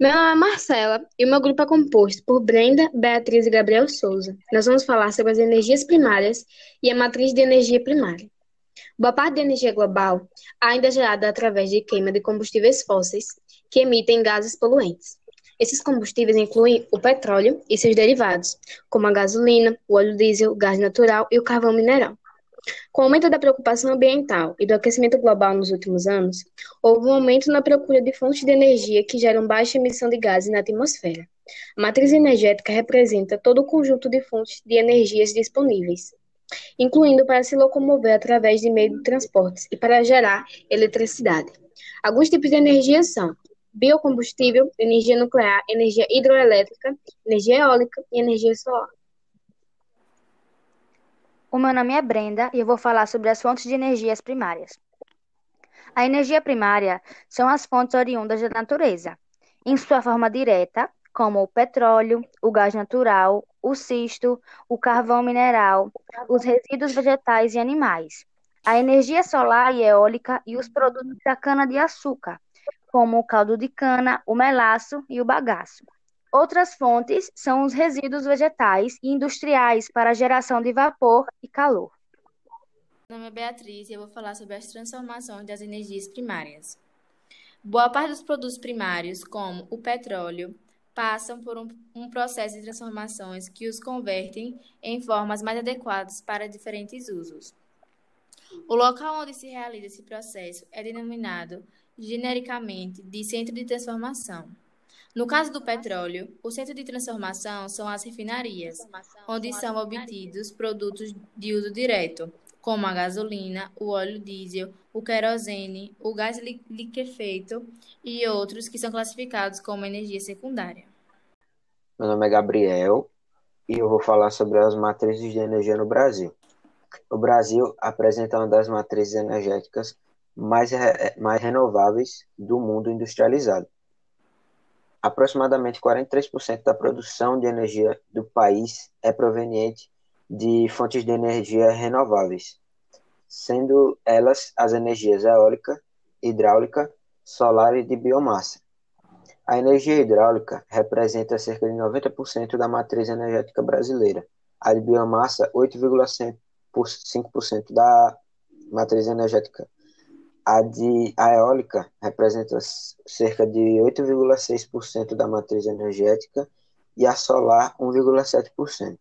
Meu nome é Marcela e o meu grupo é composto por Brenda, Beatriz e Gabriel Souza. Nós vamos falar sobre as energias primárias e a matriz de energia primária. Boa parte da energia global ainda é gerada através de queima de combustíveis fósseis que emitem gases poluentes. Esses combustíveis incluem o petróleo e seus derivados, como a gasolina, o óleo diesel, o gás natural e o carvão mineral. Com o aumento da preocupação ambiental e do aquecimento global nos últimos anos, houve um aumento na procura de fontes de energia que geram baixa emissão de gases na atmosfera. A matriz energética representa todo o conjunto de fontes de energias disponíveis, incluindo para se locomover através de meio de transportes e para gerar eletricidade. Alguns tipos de energia são biocombustível, energia nuclear, energia hidroelétrica, energia eólica e energia solar. O meu nome é Brenda e eu vou falar sobre as fontes de energias primárias. A energia primária são as fontes oriundas da natureza, em sua forma direta, como o petróleo, o gás natural, o cisto, o carvão mineral, os resíduos vegetais e animais, a energia solar e eólica e os produtos da cana-de-açúcar, como o caldo de cana, o melaço e o bagaço. Outras fontes são os resíduos vegetais e industriais para geração de vapor e calor. Meu nome é Beatriz e eu vou falar sobre as transformações das energias primárias. Boa parte dos produtos primários, como o petróleo, passam por um, um, processo de transformações que os convertem em formas mais adequadas para diferentes usos. O local onde se realiza esse processo é denominado genericamente de centro de transformação. No caso do petróleo, o centro de transformação são as refinarias, onde são obtidos produtos de uso direto, como a gasolina, o óleo diesel, o querosene, o gás liquefeito e outros que são classificados como energia secundária. Meu nome é Gabriel e eu vou falar sobre as matrizes de energia no Brasil. O Brasil apresenta uma das matrizes energéticas mais, mais renováveis do mundo industrializado Aproximadamente 43% da produção de energia do país é proveniente de fontes de energia renováveis, sendo elas as energias eólica, hidráulica, solar e de biomassa. A energia hidráulica representa cerca de 90% da matriz energética brasileira, a de biomassa 8,5% da matriz energética a, de, a eólica representa cerca de 8,6% da matriz energética e a solar 1,7%.